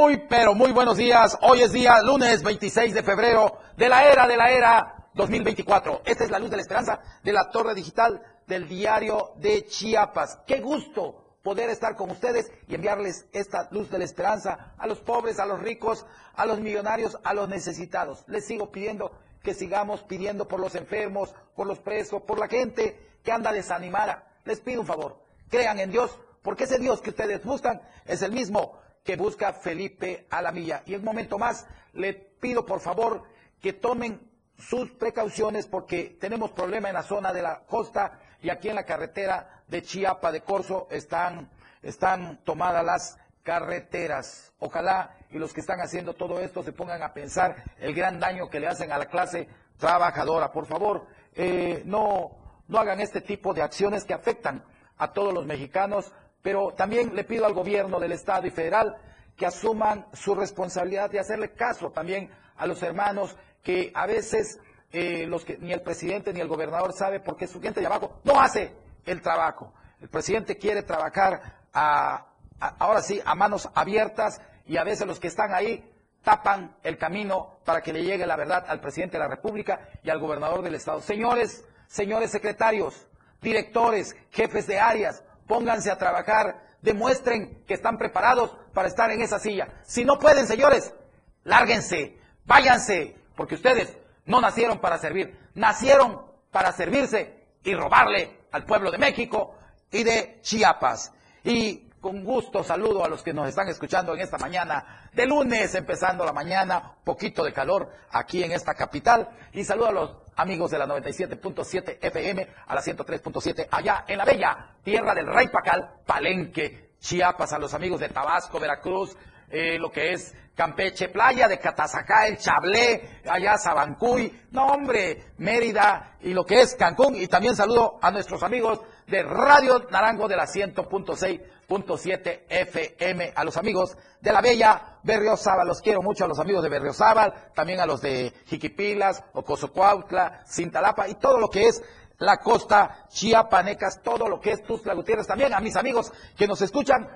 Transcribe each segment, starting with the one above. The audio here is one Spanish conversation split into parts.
Muy, pero muy buenos días. Hoy es día lunes 26 de febrero de la era de la era 2024. Esta es la luz de la esperanza de la torre digital del diario de Chiapas. Qué gusto poder estar con ustedes y enviarles esta luz de la esperanza a los pobres, a los ricos, a los millonarios, a los necesitados. Les sigo pidiendo que sigamos pidiendo por los enfermos, por los presos, por la gente que anda desanimada. Les pido un favor, crean en Dios, porque ese Dios que ustedes buscan es el mismo que busca Felipe Alamilla. Y un momento más le pido por favor que tomen sus precauciones porque tenemos problema en la zona de la costa y aquí en la carretera de Chiapa de Corzo están, están tomadas las carreteras. Ojalá y los que están haciendo todo esto se pongan a pensar el gran daño que le hacen a la clase trabajadora. Por favor, eh, no, no hagan este tipo de acciones que afectan a todos los mexicanos, pero también le pido al gobierno del Estado y federal que asuman su responsabilidad de hacerle caso también a los hermanos que a veces eh, los que ni el presidente ni el gobernador sabe por qué su gente de abajo no hace el trabajo. El presidente quiere trabajar ahora sí a manos abiertas y a veces los que están ahí tapan el camino para que le llegue la verdad al presidente de la República y al gobernador del Estado. Señores, señores secretarios, directores, jefes de áreas, pónganse a trabajar, demuestren que están preparados para estar en esa silla. Si no pueden, señores, lárguense, váyanse, porque ustedes no nacieron para servir, nacieron para servirse y robarle al pueblo de México y de Chiapas. Y con gusto saludo a los que nos están escuchando en esta mañana de lunes, empezando la mañana, poquito de calor aquí en esta capital. Y saludo a los amigos de la 97.7 FM, a la 103.7 allá en la bella tierra del Rey Pacal, Palenque, Chiapas, a los amigos de Tabasco, Veracruz, eh, lo que es Campeche, playa de Catazacá, el Chablé, allá Sabancuy, no hombre, Mérida y lo que es Cancún. Y también saludo a nuestros amigos de Radio Naranjo de la 100.6.7 FM, a los amigos de la bella Berriozábal, los quiero mucho a los amigos de Berriozábal, también a los de Jiquipilas, Ocosocuautla, Cintalapa y todo lo que es la costa chiapanecas, todo lo que es Tuzla Gutiérrez, también a mis amigos que nos escuchan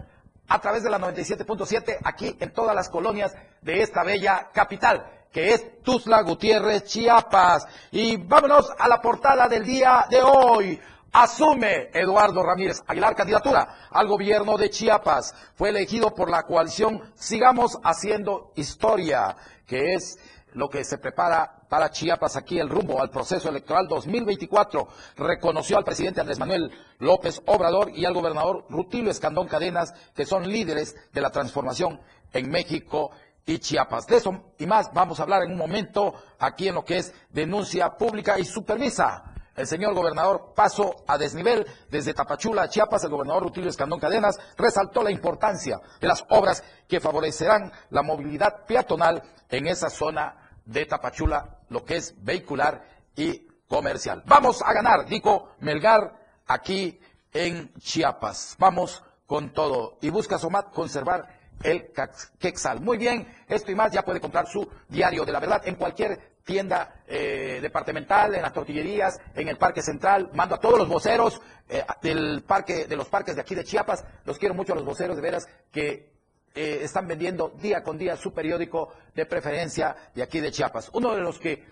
a través de la 97.7 aquí en todas las colonias de esta bella capital que es Tuzla Gutiérrez, Chiapas. Y vámonos a la portada del día de hoy. Asume Eduardo Ramírez Aguilar candidatura al gobierno de Chiapas. Fue elegido por la coalición Sigamos Haciendo Historia, que es lo que se prepara para Chiapas aquí el rumbo al proceso electoral 2024. Reconoció al presidente Andrés Manuel López Obrador y al gobernador Rutilio Escandón Cadenas, que son líderes de la transformación en México y Chiapas. De eso y más vamos a hablar en un momento aquí en lo que es denuncia pública y supervisa el señor gobernador paso a desnivel desde Tapachula Chiapas, el gobernador Rutilio Escandón Cadenas resaltó la importancia de las obras que favorecerán la movilidad peatonal en esa zona de Tapachula, lo que es vehicular y comercial. Vamos a ganar, dijo Melgar, aquí en Chiapas. Vamos con todo. Y busca Somat conservar el Quexal. Muy bien, esto y más ya puede comprar su diario de la verdad en cualquier tienda eh, departamental, en las tortillerías, en el Parque Central. Mando a todos los voceros eh, del parque, de los parques de aquí de Chiapas. Los quiero mucho a los voceros de veras que eh, están vendiendo día con día su periódico de preferencia de aquí de Chiapas. Uno de los que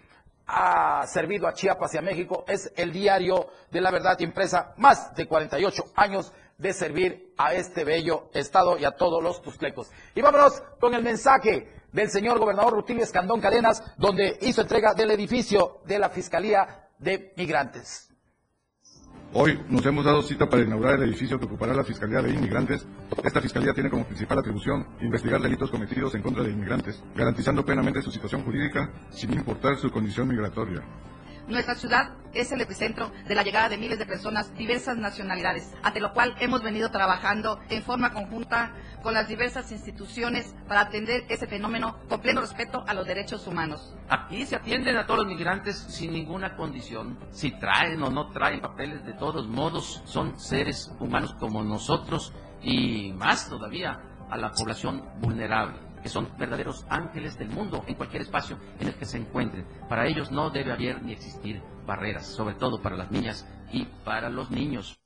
ha servido a Chiapas y a México es el diario de la verdad impresa, más de 48 años de servir a este bello estado y a todos los tusclecos. Y vámonos con el mensaje del señor gobernador Rutilio Escandón Cadenas, donde hizo entrega del edificio de la Fiscalía de Migrantes. Hoy nos hemos dado cita para inaugurar el edificio que ocupará la Fiscalía de Inmigrantes. Esta Fiscalía tiene como principal atribución investigar delitos cometidos en contra de inmigrantes, garantizando plenamente su situación jurídica sin importar su condición migratoria. Nuestra ciudad es el epicentro de la llegada de miles de personas, diversas nacionalidades, ante lo cual hemos venido trabajando en forma conjunta con las diversas instituciones para atender ese fenómeno con pleno respeto a los derechos humanos. Aquí se atienden a todos los migrantes sin ninguna condición. Si traen o no traen papeles, de todos modos son seres humanos como nosotros y más todavía a la población vulnerable que son verdaderos ángeles del mundo en cualquier espacio en el que se encuentren. Para ellos no debe haber ni existir barreras, sobre todo para las niñas y para los niños.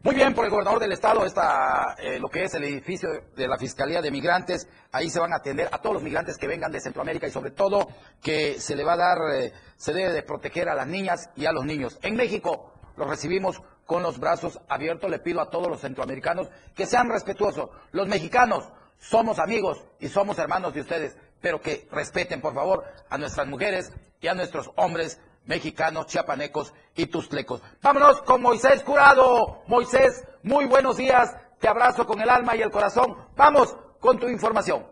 Muy bien, por el gobernador del estado está eh, lo que es el edificio de la Fiscalía de Migrantes. Ahí se van a atender a todos los migrantes que vengan de Centroamérica y sobre todo que se le va a dar, eh, se debe de proteger a las niñas y a los niños. En México los recibimos con los brazos abiertos. Le pido a todos los centroamericanos que sean respetuosos. Los mexicanos somos amigos y somos hermanos de ustedes, pero que respeten, por favor, a nuestras mujeres y a nuestros hombres mexicanos, chiapanecos y tustlecos. Vámonos con Moisés Curado. Moisés, muy buenos días. Te abrazo con el alma y el corazón. Vamos con tu información.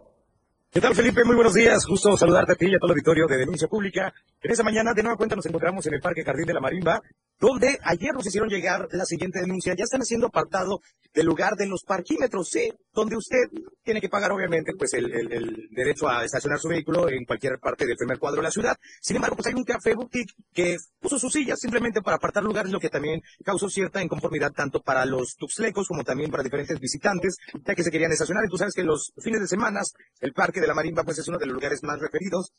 ¿Qué tal, Felipe? Muy buenos días. Justo saludarte a ti y a todo el auditorio de Denuncia Pública. En esta mañana, de nueva cuenta, nos encontramos en el Parque Jardín de la Marimba, donde ayer nos hicieron llegar la siguiente denuncia. Ya están haciendo apartado del lugar de los parquímetros, ¿sí? donde usted tiene que pagar, obviamente, pues el, derecho a estacionar su vehículo en cualquier parte del primer cuadro de la ciudad. Sin embargo, pues hay un café boutique que puso sus sillas simplemente para apartar lugares, lo que también causó cierta inconformidad tanto para los tuxlecos como también para diferentes visitantes, ya que se querían estacionar. Y tú sabes que los fines de semana, el Parque de la Marimba, pues es uno de los lugares más referidos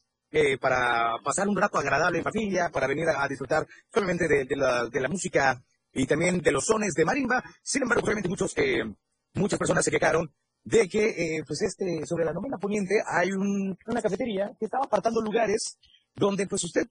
para pasar un rato agradable en familia, para venir a, disfrutar solamente de, la, de, la, música y también de los sones de marimba. Sin embargo, obviamente muchos, eh, muchas personas se quejaron de que, eh, pues este, sobre la novena poniente hay un, una cafetería que estaba apartando lugares donde, pues usted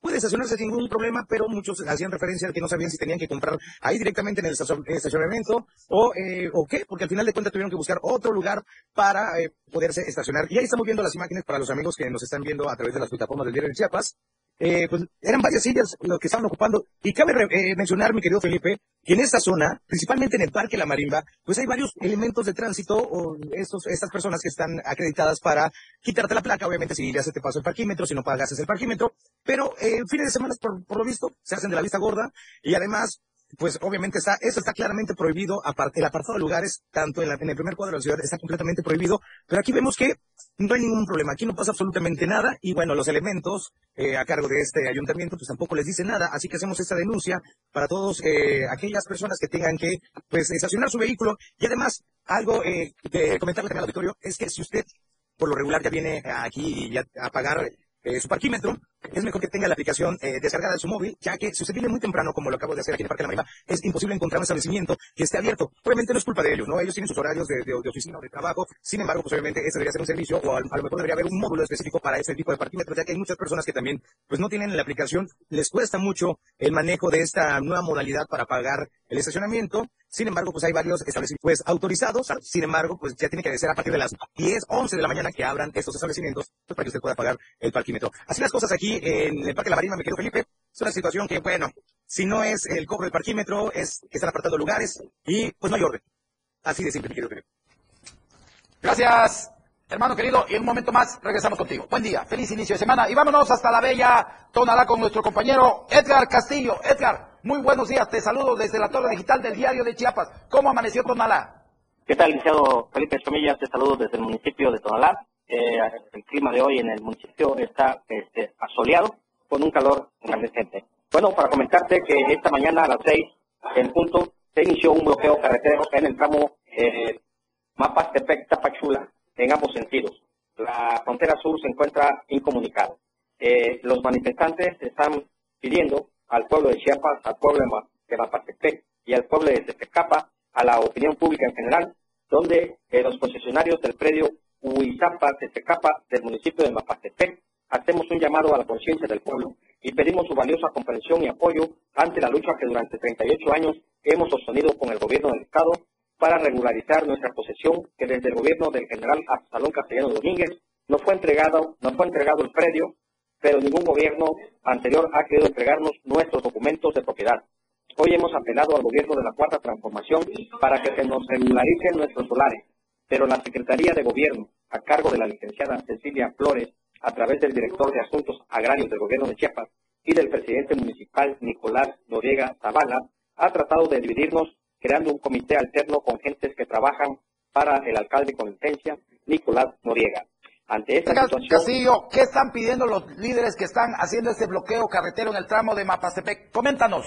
puede estacionarse sin ningún problema, pero muchos hacían referencia a que no sabían si tenían que comprar ahí directamente en el estacionamiento o, eh, o qué, porque al final de cuentas tuvieron que buscar otro lugar para eh, poderse estacionar. Y ahí estamos viendo las imágenes para los amigos que nos están viendo a través de las plataformas del diario de Chiapas. Eh, pues eran varias sillas lo que estaban ocupando. Y cabe eh, mencionar, mi querido Felipe, que en esta zona, principalmente en el Parque La Marimba, pues hay varios elementos de tránsito o estos, estas personas que están acreditadas para quitarte la placa, obviamente si ya se te pasó el parquímetro, si no pagas el parquímetro, pero eh, fines de semana, por, por lo visto, se hacen de la vista gorda y además pues obviamente está, eso está claramente prohibido, aparte, el apartado de lugares, tanto en, el primer cuadro de la ciudad, está completamente prohibido, pero aquí vemos que no hay ningún problema, aquí no pasa absolutamente nada, y bueno, los elementos eh, a cargo de este ayuntamiento, pues tampoco les dicen nada, así que hacemos esta denuncia para todos eh, aquellas personas que tengan que, pues, estacionar su vehículo, y además, algo eh, de comentarle al auditorio, es que si usted, por lo regular, ya viene aquí a pagar eh, su parquímetro, es mejor que tenga la aplicación eh, descargada de su móvil, ya que si usted viene muy temprano, como lo acabo de hacer aquí en Parque de la Marina, es imposible encontrar un establecimiento que esté abierto. Obviamente no es culpa de ellos, ¿no? Ellos tienen sus horarios de, oficina o de trabajo, sin embargo, pues ese debería ser un servicio, o a, lo mejor debería haber un módulo específico para ese tipo de parquímetros, ya que hay muchas personas que también, pues no tienen la aplicación, les cuesta mucho el manejo de esta nueva modalidad para pagar el estacionamiento, sin embargo, pues hay varios establecimientos pues, autorizados. Sin embargo, pues ya tiene que ser a partir de las 10, 11 de la mañana que abran estos establecimientos para que usted pueda pagar el parquímetro. Así las cosas aquí en el Parque de la Marina, me quedo Felipe. Es una situación que, bueno, si no es el cobro del parquímetro, es que están apartando lugares y pues no hay orden. Así de simple, me querido Felipe. Gracias, hermano querido. Y en un momento más regresamos contigo. Buen día, feliz inicio de semana. Y vámonos hasta la bella Tonalá con nuestro compañero Edgar Castillo. Edgar, muy buenos días, te saludo desde la torre digital del diario de Chiapas. ¿Cómo amaneció Tonalá? ¿Qué tal, licenciado Felipe Escomillas? Te saludo desde el municipio de Tonalá. Eh, el clima de hoy en el municipio está este, asoleado con un calor incandescente. Bueno, para comentarte que esta mañana a las seis en punto se inició un bloqueo carretero en el tramo eh, Mapastepec-Tapachula en ambos sentidos. La frontera sur se encuentra incomunicada. Eh, los manifestantes están pidiendo al pueblo de Chiapas, al pueblo de Mapastepec y al pueblo de Tepecapa, a la opinión pública en general, donde eh, los concesionarios del predio Huizapa, Tepecapa del municipio de Mapastepec hacemos un llamado a la conciencia del pueblo y pedimos su valiosa comprensión y apoyo ante la lucha que durante 38 años hemos sostenido con el gobierno del Estado para regularizar nuestra posesión que desde el gobierno del general Absalón Castellano Domínguez nos fue entregado, nos fue entregado el predio pero ningún gobierno anterior ha querido entregarnos nuestros documentos de propiedad. Hoy hemos apelado al gobierno de la Cuarta Transformación para que se nos regularicen nuestros solares, pero la Secretaría de Gobierno, a cargo de la licenciada Cecilia Flores, a través del director de Asuntos Agrarios del Gobierno de Chiapas y del presidente municipal Nicolás Noriega Zavala, ha tratado de dividirnos creando un comité alterno con gentes que trabajan para el alcalde con licencia, Nicolás Noriega. Ante esta situación... Castillo, ¿qué están pidiendo los líderes que están haciendo este bloqueo carretero en el tramo de Mapastepec? Coméntanos.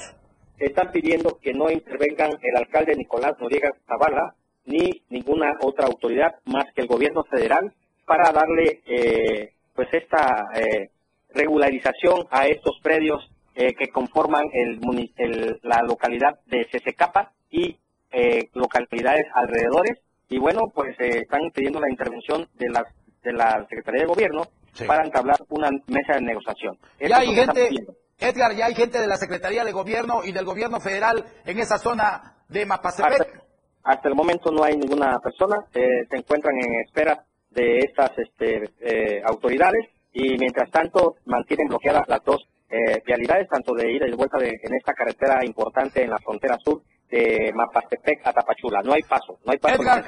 Están pidiendo que no intervengan el alcalde Nicolás Noriega Zavala ni ninguna otra autoridad más que el gobierno federal para darle eh, pues esta eh, regularización a estos predios eh, que conforman el, la localidad de Cesecapa y eh, localidades alrededores. Y bueno, pues eh, están pidiendo la intervención de la, de la Secretaría de Gobierno para entablar una mesa de negociación. Ya hay gente, Edgar, ya hay gente de la Secretaría de Gobierno y del Gobierno Federal en esa zona de Mapastepec. Hasta, el momento no hay ninguna persona, eh, se encuentran en espera de estas este, eh, autoridades y mientras tanto mantienen bloqueadas las dos eh, vialidades, tanto de ida y de vuelta de, en esta carretera importante en la frontera sur de Mapastepec a Tapachula. No hay paso, no hay paso Edgar,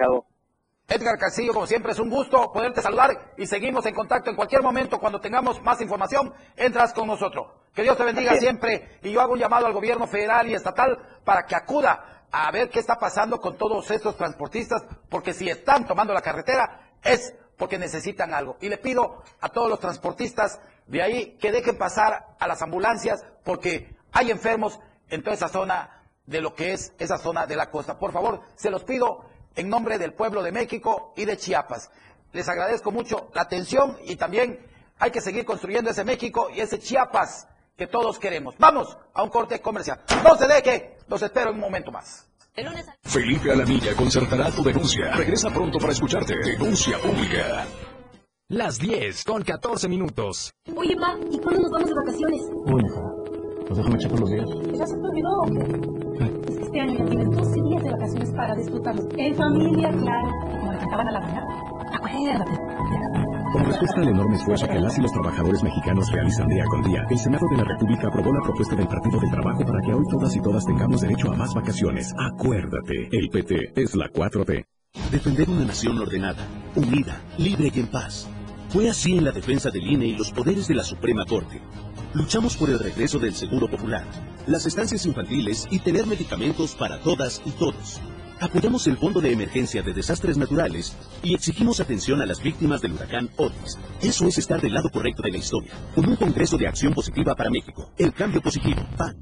Edgar Castillo, como siempre, es un gusto poderte saludar y seguimos en contacto en cualquier momento. Cuando tengamos más información, entras con nosotros. Que Dios te bendiga siempre. Y yo hago un llamado al gobierno federal y estatal para que acuda a ver qué está pasando con todos estos transportistas, porque si están tomando la carretera es porque necesitan algo. Y le pido a todos los transportistas de ahí que dejen pasar a las ambulancias, porque hay enfermos en toda esa zona de lo que es esa zona de la costa. Por favor, se los pido en nombre del pueblo de México y de Chiapas. Les agradezco mucho la atención y también hay que seguir construyendo ese México y ese Chiapas que todos queremos. Vamos a un corte comercial. No se deje, los espero en un momento más. Felipe Alamilla concertará tu denuncia. Regresa pronto para escucharte. Denuncia pública. Las 10 con 14 minutos. Oye, pa, ¿y cuándo nos vamos de vacaciones? Uy, hijo. Pues déjame checar los días. ¿Ya se te olvidó este año ya tienes 12 días de vacaciones para disfrutarlos. En familia, claro. Como le cantaban a la mañana. Acuérdate. Como respuesta al enorme esfuerzo que las y los trabajadores mexicanos realizan día con día, el Senado de la República aprobó la propuesta del Partido del Trabajo para que hoy todas y todas tengamos derecho a más vacaciones. Acuérdate, el PT es la 4T. Defender una nación ordenada, unida, libre y en paz. Fue así en la defensa del INE y los poderes de la Suprema Corte. Luchamos por el regreso del Seguro Popular, las estancias infantiles y tener medicamentos para todas y todos. Apoyamos el Fondo de Emergencia de Desastres Naturales y exigimos atención a las víctimas del huracán Otis. Eso es estar del lado correcto de la historia, con un Congreso de Acción Positiva para México. El cambio positivo. PAN.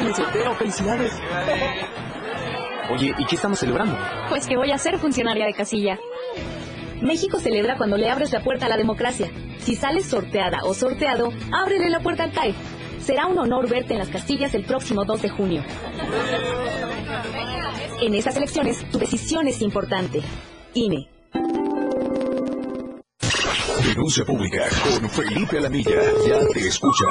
¿Viste el sorteo? ¡Felicidades! Oye, ¿y qué estamos celebrando? Pues que voy a ser funcionaria de casilla. México celebra cuando le abres la puerta a la democracia. Si sales sorteada o sorteado, ábrele la puerta al TAE. Será un honor verte en las castillas el próximo 2 de junio. En esas elecciones, tu decisión es importante. INE. Denuncia pública con Felipe Alamilla. Ya te escucha.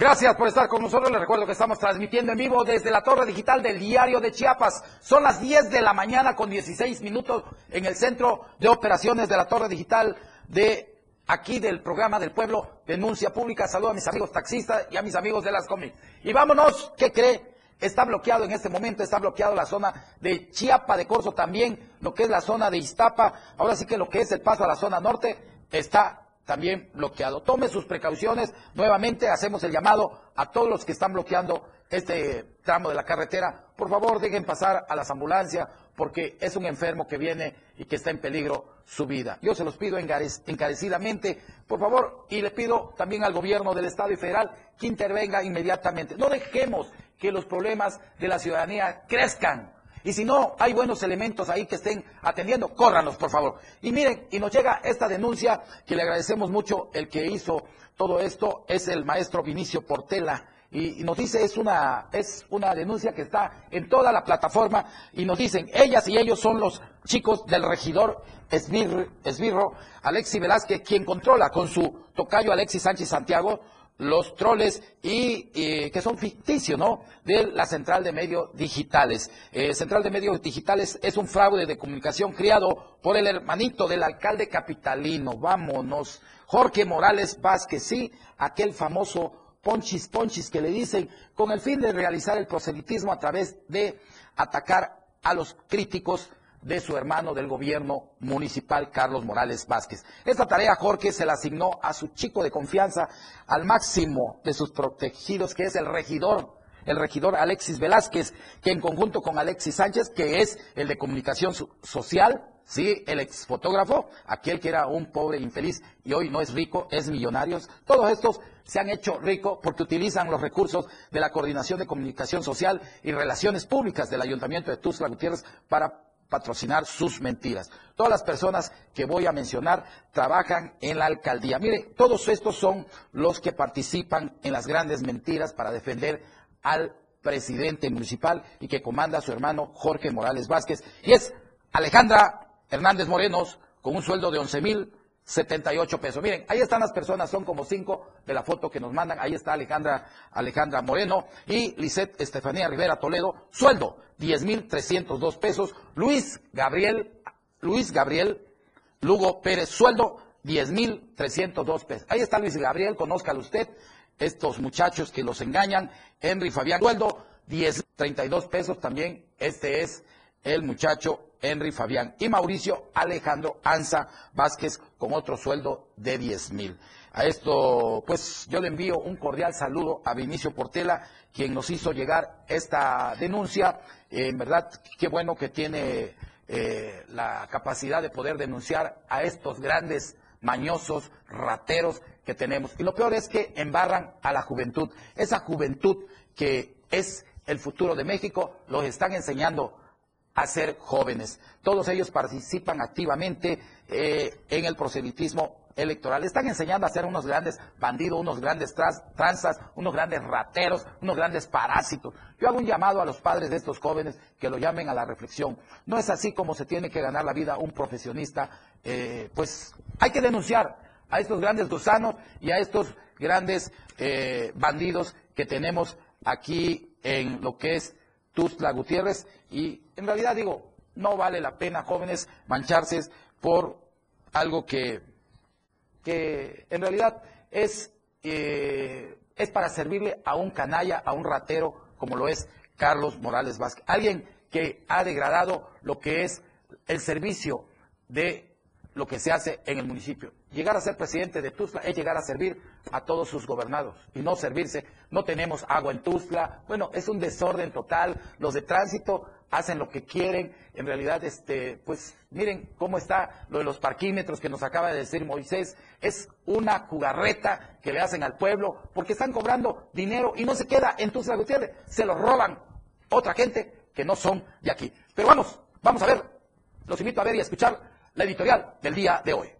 Gracias por estar con nosotros. Les recuerdo que estamos transmitiendo en vivo desde la torre digital del diario de Chiapas. Son las 10 de la mañana con 16 minutos en el centro de operaciones de la torre digital de aquí del programa del pueblo Denuncia Pública. Saludo a mis amigos taxistas y a mis amigos de las comis. Y vámonos, ¿qué cree? Está bloqueado en este momento, está bloqueado la zona de Chiapa de Corzo también, lo que es la zona de Iztapa. Ahora sí que lo que es el paso a la zona norte está también bloqueado. Tome sus precauciones. Nuevamente hacemos el llamado a todos los que están bloqueando este tramo de la carretera. Por favor, dejen pasar a las ambulancias porque es un enfermo que viene y que está en peligro su vida. Yo se los pido encarecidamente, por favor, y le pido también al gobierno del Estado y federal que intervenga inmediatamente. No dejemos que los problemas de la ciudadanía crezcan y si no hay buenos elementos ahí que estén atendiendo, córranos, por favor. Y miren, y nos llega esta denuncia que le agradecemos mucho el que hizo todo esto, es el maestro Vinicio Portela. Y, nos dice, es una, es una denuncia que está en toda la plataforma, y nos dicen, ellas y ellos son los chicos del regidor Esbirro, Alexi Velázquez, quien controla con su tocayo Alexis Sánchez Santiago los troles y que son ficticios, ¿no? De la Central de Medios Digitales. Eh, Central de Medios Digitales es un fraude de comunicación criado por el hermanito del alcalde capitalino. Vámonos. Jorge Morales Vázquez, sí, aquel famoso Ponchis Ponchis que le dicen con el fin de realizar el proselitismo a través de atacar a los críticos de su hermano del gobierno municipal, Carlos Morales Vázquez. Esta tarea Jorge se la asignó a su chico de confianza, al máximo de sus protegidos, que es el regidor el regidor Alexis Velázquez, que en conjunto con Alexis Sánchez, que es el de comunicación social, sí, el exfotógrafo, aquel que era un pobre infeliz y hoy no es rico, es millonario, todos estos se han hecho ricos porque utilizan los recursos de la Coordinación de Comunicación Social y Relaciones Públicas del Ayuntamiento de Tuxtla Gutiérrez para patrocinar sus mentiras. Todas las personas que voy a mencionar trabajan en la alcaldía. Mire, todos estos son los que participan en las grandes mentiras para defender al presidente municipal y que comanda su hermano Jorge Morales Vázquez. Y es Alejandra Hernández Morenos con un sueldo de 11 mil 78 pesos. Miren, ahí están las personas, son como cinco de la foto que nos mandan. Ahí está Alejandra, Alejandra Moreno y Lisette Estefanía Rivera Toledo, sueldo 10 mil 302 pesos. Luis Gabriel, Luis Gabriel Lugo Pérez, sueldo 10 mil 302 pesos. Ahí está Luis Gabriel, conózcalo usted estos muchachos que los engañan. Henry Fabián Sueldo, 10, 32 pesos también. Este es el muchacho Henry Fabián. Y Mauricio Alejandro Anza Vázquez con otro sueldo de 10 mil. A esto, pues yo le envío un cordial saludo a Vinicio Portela, quien nos hizo llegar esta denuncia. en verdad, qué bueno que tiene eh, la capacidad de poder denunciar a estos grandes mañosos, rateros que tenemos. Y lo peor es que embarran a la juventud. Esa juventud que es el futuro de México, los están enseñando a ser jóvenes. Todos ellos participan activamente eh, en el proselitismo electoral. Están enseñando a ser unos grandes bandidos, unos grandes tranzas, unos grandes rateros, unos grandes parásitos. Yo hago un llamado a los padres de estos jóvenes que lo llamen a la reflexión. No es así como se tiene que ganar la vida un profesionista. Eh, pues hay que denunciar a estos grandes gusanos y a estos grandes eh, bandidos que tenemos aquí en lo que es Tuzla Gutiérrez. Y en realidad digo, no vale la pena, jóvenes, mancharse por algo que, que en realidad es, eh, es para servirle a un canalla, a un ratero, como lo es Carlos Morales Vázquez. Alguien que ha degradado lo que es el servicio de lo que se hace en el municipio. Llegar a ser presidente de Tuzla es llegar a servir a todos sus gobernados y no servirse. No tenemos agua en Tuzla. Bueno, es un desorden total. Los de tránsito hacen lo que quieren. En realidad, este, pues miren cómo está lo de los parquímetros que nos acaba de decir Moisés. Es una jugarreta que le hacen al pueblo porque están cobrando dinero y no se queda en Tuzla Gutiérrez. Se lo roban otra gente que no son de aquí. Pero vamos, vamos a ver. Los invito a ver y a escuchar la editorial del día de hoy.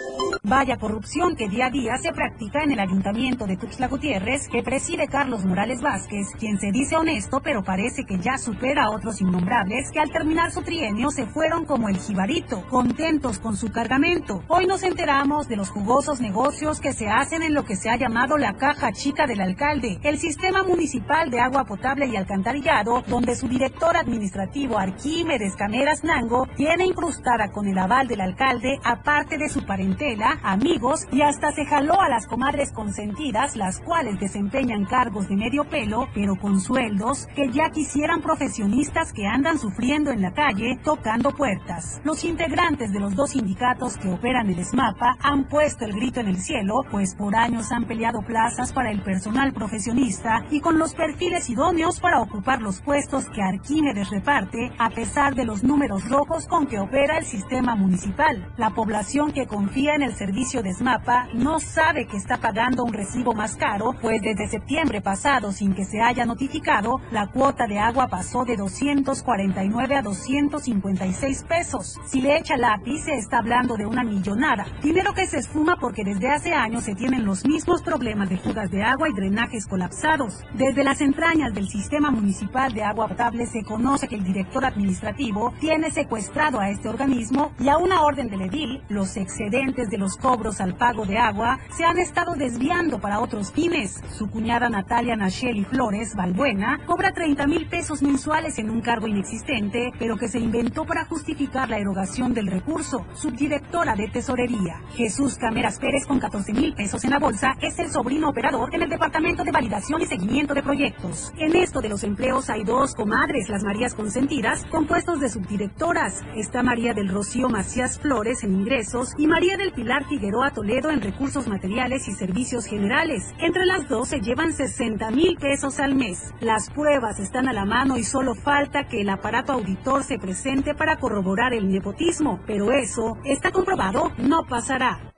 Vaya corrupción que día a día se practica en el ayuntamiento de Tuxtla Gutiérrez, que preside Carlos Morales Vázquez, quien se dice honesto, pero parece que ya supera a otros innombrables que al terminar su trienio se fueron como el jibarito, contentos con su cargamento. Hoy nos enteramos de los jugosos negocios que se hacen en lo que se ha llamado la caja chica del alcalde, el sistema municipal de agua potable y alcantarillado, donde su director administrativo Arquímedes Cameras Nango tiene incrustada con el aval del alcalde, aparte de su parentela, amigos y hasta se jaló a las comadres consentidas, las cuales desempeñan cargos de medio pelo, pero con sueldos que ya quisieran profesionistas que andan sufriendo en la calle tocando puertas. Los integrantes de los dos sindicatos que operan el SMAPA han puesto el grito en el cielo, pues por años han peleado plazas para el personal profesionista y con los perfiles idóneos para ocupar los puestos que Arquímedes reparte, a pesar de los números rojos con que opera el sistema municipal. La población que confía en el servicio de SMAPA no sabe que está pagando un recibo más caro, pues desde septiembre pasado, sin que se haya notificado, la cuota de agua pasó de 249 a 256 pesos. Si le echa lápiz, se está hablando de una millonada. Dinero que se esfuma porque desde hace años se tienen los mismos problemas de fugas de agua y drenajes colapsados. Desde las entrañas del sistema municipal de agua potable se conoce que el director administrativo tiene secuestrado a este organismo y a una orden del edil los excedentes de los los cobros al pago de agua se han estado desviando para otros fines. Su cuñada Natalia Nacheli Flores Valbuena cobra 30 mil pesos mensuales en un cargo inexistente, pero que se inventó para justificar la erogación del recurso. Subdirectora de Tesorería. Jesús Cameras Pérez con 14 mil pesos en la bolsa es el sobrino operador en el Departamento de Validación y Seguimiento de Proyectos. En esto de los empleos hay dos comadres, las Marías Consentidas, con puestos de subdirectoras. Está María del Rocío Macías Flores en ingresos y María del Pilar Figueroa Toledo en recursos materiales y servicios generales. Entre las dos se llevan 60 mil pesos al mes. Las pruebas están a la mano y solo falta que el aparato auditor se presente para corroborar el nepotismo, pero eso está comprobado, no pasará.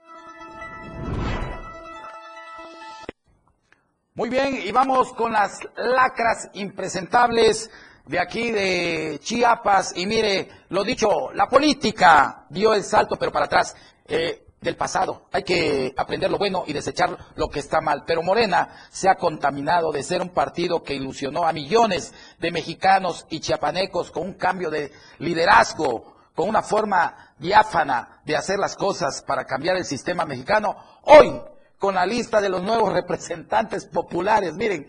Muy bien, y vamos con las lacras impresentables de aquí de Chiapas. Y mire, lo dicho, la política dio el salto, pero para atrás. Eh, del pasado. Hay que aprender lo bueno y desechar lo que está mal. Pero Morena se ha contaminado de ser un partido que ilusionó a millones de mexicanos y chiapanecos con un cambio de liderazgo, con una forma diáfana de hacer las cosas para cambiar el sistema mexicano. Hoy, con la lista de los nuevos representantes populares, miren,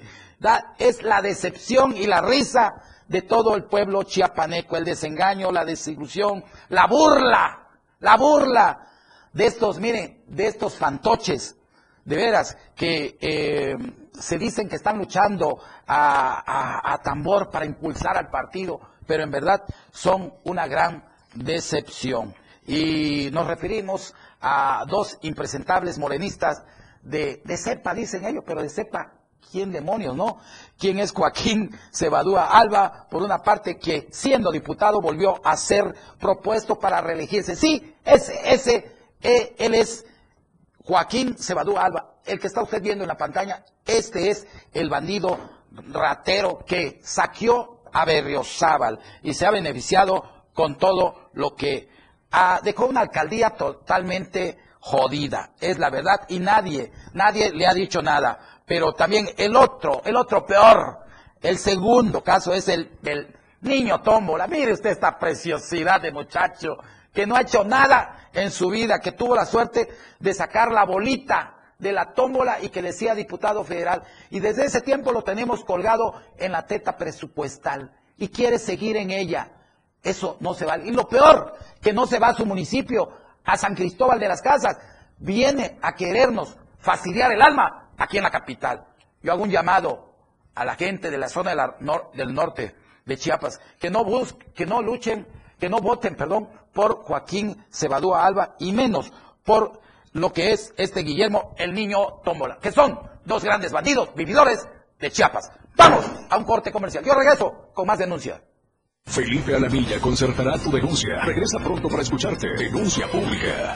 es la decepción y la risa de todo el pueblo chiapaneco, el desengaño, la desilusión, la burla, la burla de estos, miren, de estos fantoches, de veras, que eh, se dicen que están luchando a, tambor para impulsar al partido, pero en verdad son una gran decepción. Y nos referimos a dos impresentables morenistas de, de cepa, dicen ellos, pero de cepa, ¿quién demonios, no? ¿Quién es Joaquín Cebadúa Alba? Por una parte, que siendo diputado volvió a ser propuesto para reelegirse. Sí, ese, ese él es Joaquín Cebadú Alba, el que está usted viendo en la pantalla. Este es el bandido ratero que saqueó a Berriozábal y se ha beneficiado con todo lo que ha, dejó una alcaldía totalmente jodida, es la verdad, y nadie, nadie le ha dicho nada. Pero también el otro, el otro peor, el segundo caso es el del niño tómbola. Mire usted esta preciosidad de muchacho que no ha hecho nada en su vida, que tuvo la suerte de sacar la bolita de la tómbola y que le sea diputado federal. Y desde ese tiempo lo tenemos colgado en la teta presupuestal y quiere seguir en ella. Eso no se vale. Y lo peor, que no se va a su municipio, a San Cristóbal de las Casas, viene a querernos fastidiar el alma aquí en la capital. Yo hago un llamado a la gente de la zona del norte de Chiapas, que no busquen, que no luchen, que no voten, perdón, por Joaquín Cebadúa Alba y menos por lo que es este Guillermo el Niño Tómbola, que son dos grandes bandidos, vividores de Chiapas. Vamos a un corte comercial. Yo regreso con más denuncias. Felipe Alamilla concertará tu denuncia. Regresa pronto para escucharte. Denuncia pública.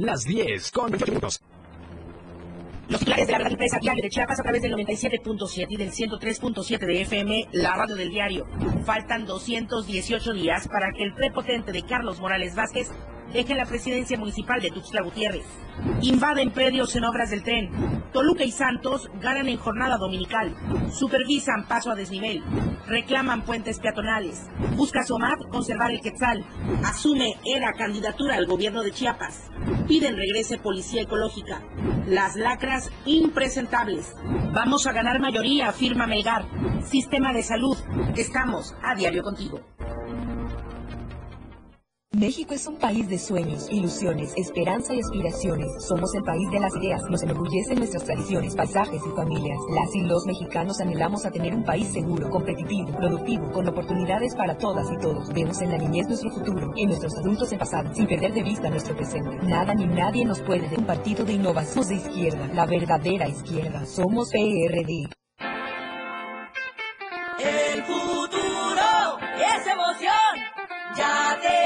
Las 10 con 28 minutos. Los titulares de la verdad impresa diario de Chiapas a través del 97.7 y del 103.7 de FM, la radio del diario. Faltan 218 días para que el prepotente de Carlos Morales Vázquez deje la presidencia municipal de Tuxtla Gutiérrez. Invaden predios en obras del tren. Toluca y Santos ganan en jornada dominical. Supervisan paso a desnivel. Reclaman puentes peatonales. Busca Somad conservar el Quetzal. Asume ERA candidatura al gobierno de Chiapas. Piden regrese policía ecológica. Las lacras impresentables. Vamos a ganar mayoría, afirma Melgar. Sistema de salud. Estamos a diario contigo. México es un país de sueños, ilusiones, esperanza y aspiraciones. Somos el país de las ideas. Nos enorgullecen nuestras tradiciones, paisajes y familias. Las y los mexicanos anhelamos a tener un país seguro, competitivo, productivo, con oportunidades para todas y todos. Vemos en la niñez nuestro futuro, en nuestros adultos el pasado, sin perder de vista nuestro presente. Nada ni nadie nos puede de un partido de innovación de izquierda, la verdadera izquierda. Somos PRD. El futuro es emoción. Ya tenemos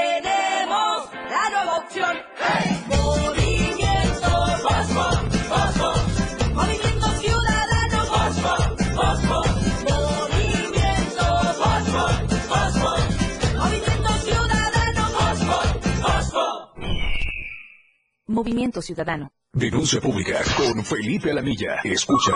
Movimiento Ciudadano. Denuncia pública con Felipe Alamilla. Escucha.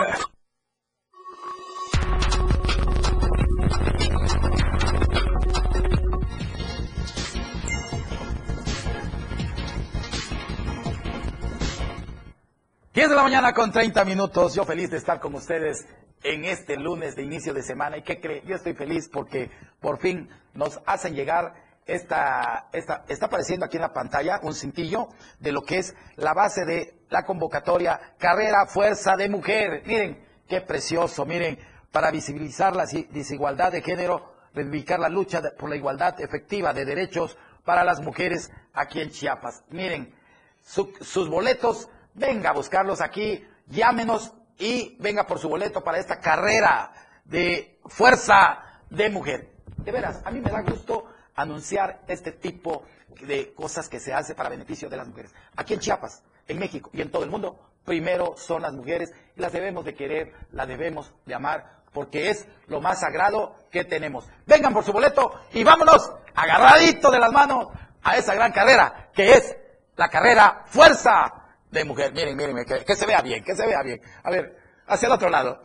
De la mañana con 30 minutos. Yo feliz de estar con ustedes en este lunes de inicio de semana. ¿Y qué cree? Yo estoy feliz porque por fin nos hacen llegar esta, esta, está apareciendo aquí en la pantalla un cintillo de lo que es la base de la convocatoria Carrera Fuerza de Mujer. Miren, qué precioso, miren, para visibilizar la si- desigualdad de género, reivindicar la lucha por la igualdad efectiva de derechos para las mujeres aquí en Chiapas. Miren, su- sus boletos, venga a buscarlos aquí, llámenos y venga por su boleto para esta carrera de fuerza de mujer. De veras, a mí me da gusto anunciar este tipo de cosas que se hace para beneficio de las mujeres. Aquí en Chiapas, en México y en todo el mundo, primero son las mujeres y las debemos de querer, las debemos de amar, porque es lo más sagrado que tenemos. Vengan por su boleto y vámonos agarradito de las manos a esa gran carrera que es la carrera Fuerza de Mujer. Miren, miren, que, que se vea bien, que se vea bien. A ver, hacia el otro lado.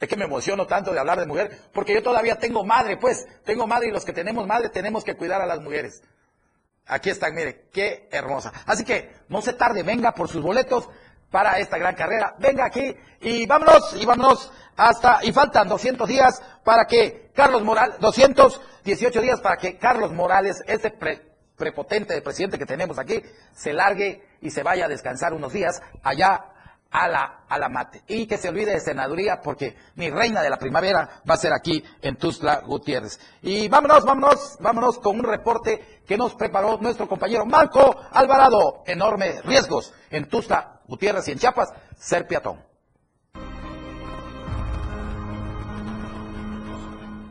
Es que me emociono tanto de hablar de mujer, porque yo todavía tengo madre, pues, tengo madre y los que tenemos madre tenemos que cuidar a las mujeres. Aquí están, mire, qué hermosa. Así que no se tarde, venga por sus boletos para esta gran carrera. Venga aquí y vámonos, y vámonos hasta, y faltan 200 días para que Carlos Morales, 218 días para que Carlos Morales, ese pre- prepotente presidente que tenemos aquí, se largue y se vaya a descansar unos días allá a la, a la mate. Y que se olvide de senaduría porque mi reina de la primavera va a ser aquí en Tuzla Gutiérrez. Y vámonos, vámonos, vámonos con un reporte que nos preparó nuestro compañero Marco Alvarado. Enormes riesgos en Tuzla Gutiérrez y en Chiapas, ser peatón.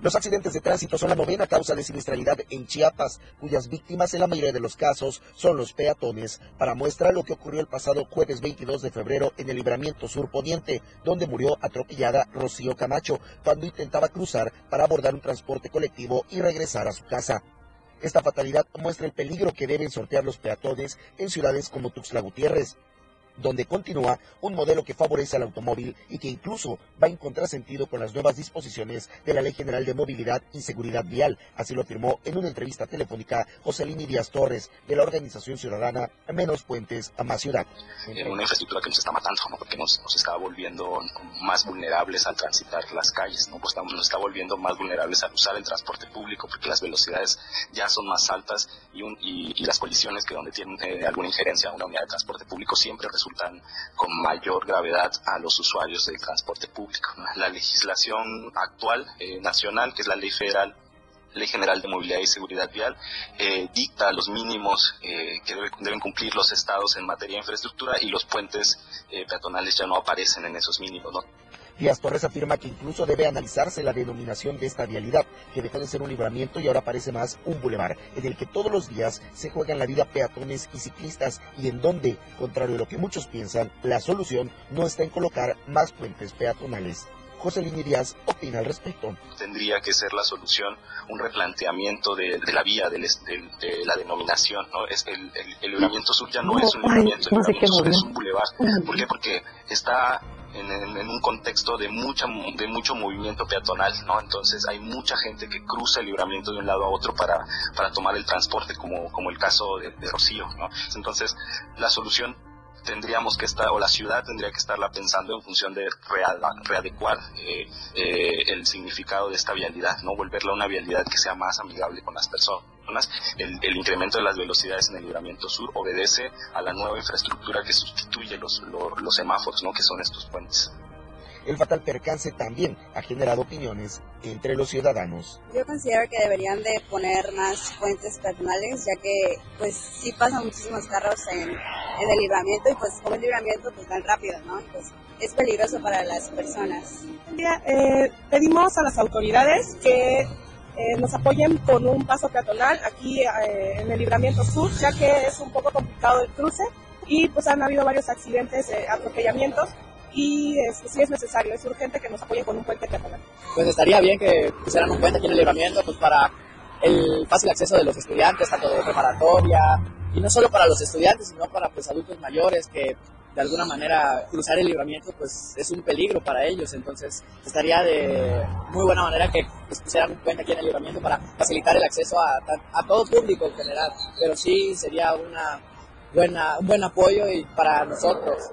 Los accidentes de tránsito son la novena causa de siniestralidad en Chiapas, cuyas víctimas en la mayoría de los casos son los peatones. Para muestra lo que ocurrió el pasado jueves 22 de febrero en el libramiento sur poniente, donde murió atropellada Rocío Camacho cuando intentaba cruzar para abordar un transporte colectivo y regresar a su casa. Esta fatalidad muestra el peligro que deben sortear los peatones en ciudades como Tuxtla Gutiérrez, donde continúa un modelo que favorece al automóvil y que incluso va en contrasentido con las nuevas disposiciones de la Ley General de Movilidad y Seguridad Vial. Así lo afirmó en una entrevista telefónica Joselini Díaz Torres, de la organización ciudadana Menos Puentes a Más Ciudad. en una infraestructura que nos está matando, ¿no? porque nos, está volviendo más vulnerables al transitar las calles, ¿no? pues nos está volviendo más vulnerables al usar el transporte público porque las velocidades ya son más altas y, un- y las colisiones que donde tienen eh, alguna injerencia una unidad de transporte público siempre resultan con mayor gravedad a los usuarios del transporte público. La legislación actual eh, nacional, que es la ley federal Ley General de Movilidad y Seguridad Vial eh, dicta los mínimos eh, que debe- deben cumplir los estados en materia de infraestructura y los puentes peatonales ya no aparecen en esos mínimos. Díaz Torres afirma que incluso debe analizarse la denominación de esta vialidad, que dejó de ser un libramiento y ahora parece más un bulevar, en el que todos los días se juegan la vida peatones y ciclistas y en donde, contrario a lo que muchos piensan, la solución no está en colocar más puentes peatonales. José Lini Díaz opina al respecto. tendría que ser la solución un replanteamiento de, de la vía, del es- del- de, la denominación. ¿no? Es el, el, el libramiento sur ya no es un libramiento, no sé qué libramiento sur es un bulevar. ¿Por qué? Porque está en, en- un contexto de mucha de mucho movimiento peatonal, ¿no? Entonces hay mucha gente que cruza el libramiento de un lado a otro para, para tomar el transporte, como, como el caso de, de Rocío, ¿no? Entonces, la solución tendríamos que estar, o la ciudad tendría que estarla pensando en función de readecuar eh, eh, el significado de esta vialidad, no volverla una vialidad que sea más amigable con las personas. El, el incremento de las velocidades en el libramiento sur obedece a la nueva infraestructura que sustituye los, lo- los semáforos, ¿no? que son estos puentes. El fatal percance también ha generado opiniones entre los ciudadanos. Yo considero que deberían de poner más puentes peatonales, ya que pues sí pasan muchísimos carros en, en el libramiento y pues como el libramiento pues tan rápido, ¿no? Y, Pues es peligroso para las personas. Eh, pedimos a las autoridades que eh, nos apoyen con un paso peatonal aquí eh, en el libramiento sur, ya que es un poco complicado el cruce y pues han habido varios accidentes, eh, atropellamientos y este, sí es necesario, es urgente que nos apoyen con un puente peatonal. Pues estaría bien que pusieran un puente aquí en el libramiento pues para el fácil acceso de los estudiantes, tanto de preparatoria, y no solo para los estudiantes, sino para pues adultos mayores que de alguna manera cruzar el libramiento pues es un peligro para ellos, entonces estaría de muy buena manera que pues, pusieran un puente aquí en el libramiento para facilitar el acceso a, a todo público en general, pero sí sería una buena, un buen apoyo y para nosotros.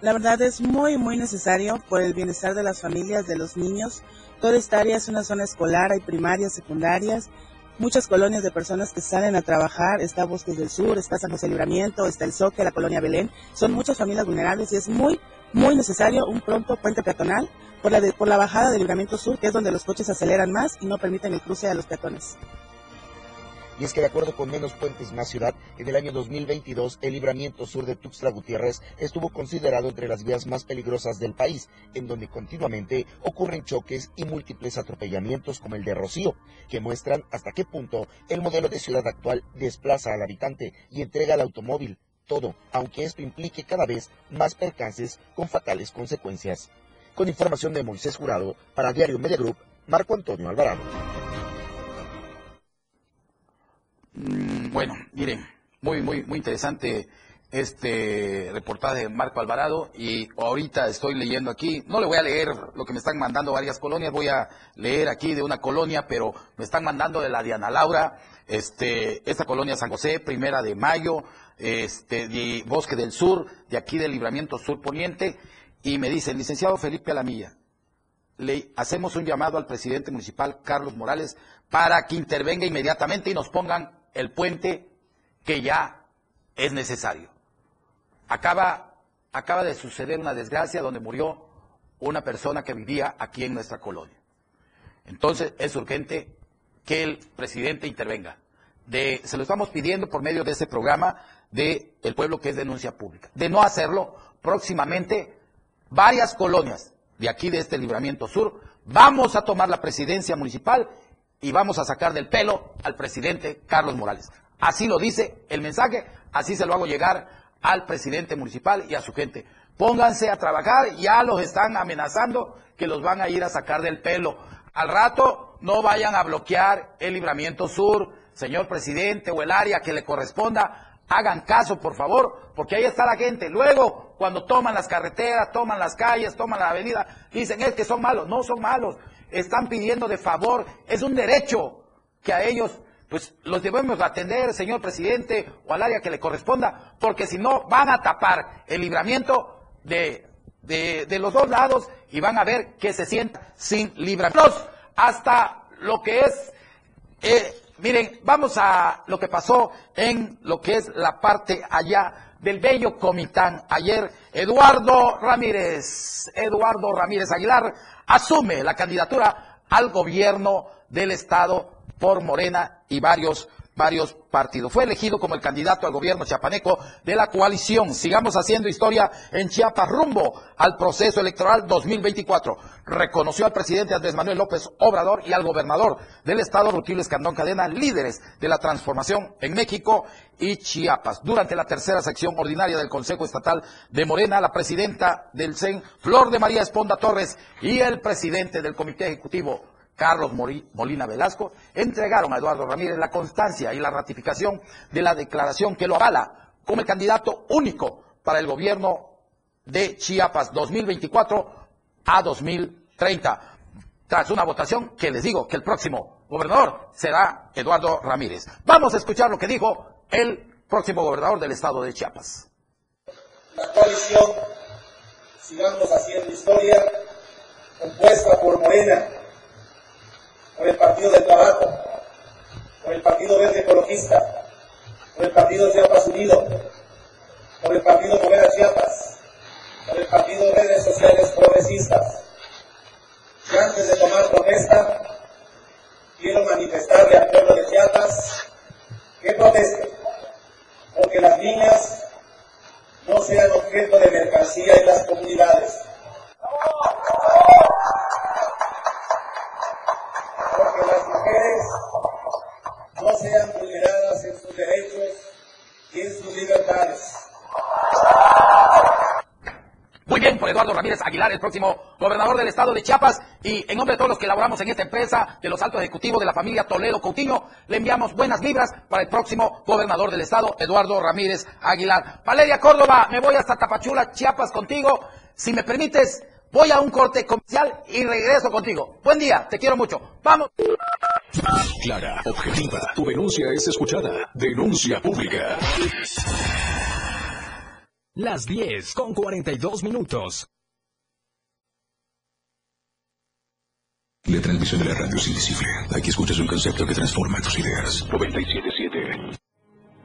La verdad es muy, muy necesario por el bienestar de las familias, de los niños. Toda esta área es una zona escolar, hay primarias, secundarias, muchas colonias de personas que salen a trabajar, está Bosques del Sur, está San José Libramiento, está El Soque, la colonia Belén, son muchas familias vulnerables y es muy, muy necesario un pronto puente peatonal por la, de- por la bajada del Libramiento Sur, que es donde los coches aceleran más y no permiten el cruce a los peatones. Y es que de acuerdo con Menos Puentes Más Ciudad, en el año 2022 el libramiento sur de Tuxtla Gutiérrez estuvo considerado entre las vías más peligrosas del país, en donde continuamente ocurren choques y múltiples atropellamientos como el de Rocío, que muestran hasta qué punto el modelo de ciudad actual desplaza al habitante y entrega al automóvil. Todo, aunque esto implique cada vez más percances con fatales consecuencias. Con información de Moisés Jurado, para Diario Media Group, Marco Antonio Alvarado. Mm, Bueno, miren, muy, muy, muy interesante este reportaje de Marco Alvarado y ahorita estoy leyendo aquí, no le voy a leer lo que me están mandando varias colonias, voy a leer aquí de una colonia, pero me están mandando de la Diana Laura, este, esta colonia San José, primera de mayo, este, de Bosque del Sur, de aquí del Libramiento Sur Poniente, y me dicen, licenciado Felipe Alamilla, le hacemos un llamado al presidente municipal Carlos Morales para que intervenga inmediatamente y nos pongan el puente que ya es necesario. Acaba, acaba de suceder una desgracia donde murió una persona que vivía aquí en nuestra colonia. Entonces es urgente que el presidente intervenga. Se lo estamos pidiendo por medio de ese programa de Pueblo que es denuncia pública. De no hacerlo, próximamente varias colonias de aquí de este libramiento sur vamos a tomar la presidencia municipal y vamos a sacar del pelo al presidente Carlos Morales. Así lo dice el mensaje, así se lo hago llegar al presidente municipal y a su gente. Pónganse a trabajar, ya los están amenazando que los van a ir a sacar del pelo. Al rato no vayan a bloquear el libramiento sur, señor presidente, o el área que le corresponda. Hagan caso, por favor, porque ahí está la gente. Luego, cuando toman las carreteras, toman las calles, toman la avenida, dicen es que son malos. No son malos. Están pidiendo de favor. Es un derecho que a ellos, pues, los debemos atender, señor presidente, o al área que le corresponda, porque si no, van a tapar el libramiento de, de, los dos lados y van a ver que se sienta sin libramientos hasta lo que es eh, miren, vamos a lo que pasó en lo que es la parte allá del bello Comitán. Ayer Eduardo Ramírez, Eduardo Ramírez Aguilar asume la candidatura al gobierno del estado por Morena y varios varios partidos. Fue elegido como el candidato al gobierno chiapaneco de la coalición. Sigamos haciendo historia en Chiapas rumbo al proceso electoral 2024. Reconoció al presidente Andrés Manuel López Obrador y al gobernador del estado Rutilio Escandón Cadena, líderes de la transformación en México y Chiapas. Durante la tercera sección ordinaria del Consejo Estatal de Morena, la presidenta del CEN, Flor de María Esponda Torres, y el presidente del Comité Ejecutivo, Carlos Molina Velasco, entregaron a Eduardo Ramírez la constancia y la ratificación de la declaración que lo avala como el candidato único para el gobierno de Chiapas 2024 a 2030. Tras una votación que les digo que el próximo gobernador será Eduardo Ramírez. Vamos a escuchar lo que dijo el próximo gobernador del estado de Chiapas. la coalición Sigamos Haciendo Historia, compuesta por Morena, por el Partido del Trabajo, por el Partido Verde Ecologista, por el Partido Chiapas Unido, por el Partido Movera Chiapas, por el Partido Redes Sociales Progresistas. Y antes de tomar protesta, quiero manifestarle al pueblo de Chiapas que proteste, porque las niñas no sean objeto de mercancía en las comunidades. No sean vulneradas en sus derechos y en sus libertades. Muy bien, por Eduardo Ramírez Aguilar, el próximo gobernador del estado de Chiapas. Y en nombre de todos los que laboramos en esta empresa, de los altos ejecutivos de la familia Toledo Coutinho, le enviamos buenas vibras para el próximo gobernador del estado, Eduardo Ramírez Aguilar. Valeria Córdoba, me voy hasta Tapachula, Chiapas contigo. Si me permites, voy a un corte comercial y regreso contigo. Buen día, te quiero mucho. Vamos. Clara, objetiva. Tu denuncia es escuchada. Denuncia pública. Las 10 con 42 minutos. La transmisión de la radio es invisible. Aquí escuchas un concepto que transforma tus ideas. 977.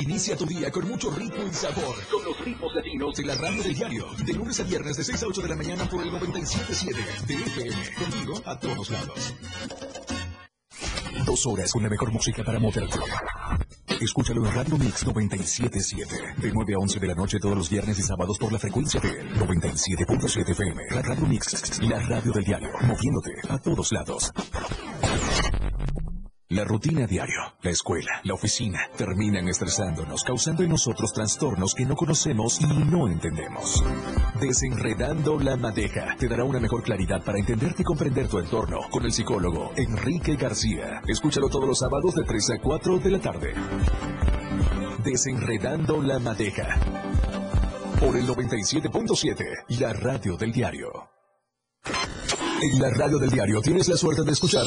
Inicia tu día con mucho ritmo y sabor. Con los ritmos latinos de la radio del diario. De lunes a viernes de 6 a 8 de la mañana por el 97.7 de FM. Contigo a todos lados. Dos horas con la mejor música para moverte. Escúchalo en Radio Mix 97.7. De 9 a 11 de la noche todos los viernes y sábados por la frecuencia de 97.7 FM. La Radio Mix, la radio del diario. Moviéndote a todos lados. La rutina diario, la escuela, la oficina, terminan estresándonos, causando en nosotros trastornos que no conocemos y no entendemos. Desenredando la madeja te dará una mejor claridad para entenderte y comprender tu entorno con el psicólogo Enrique García. Escúchalo todos los sábados de 3 a 4 de la tarde. Desenredando la madeja. Por el 97.7, la radio del diario. En la radio del diario tienes la suerte de escuchar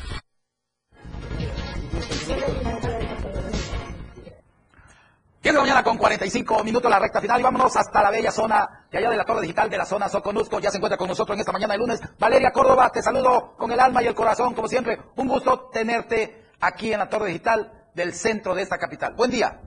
10 de mañana con 45 minutos la recta final y vámonos hasta la bella zona de allá de la torre digital de la zona Soconusco. Ya se encuentra con nosotros en esta mañana de lunes. Valeria Córdoba, te saludo con el alma y el corazón, como siempre. Un gusto tenerte aquí en la torre digital del centro de esta capital. Buen día.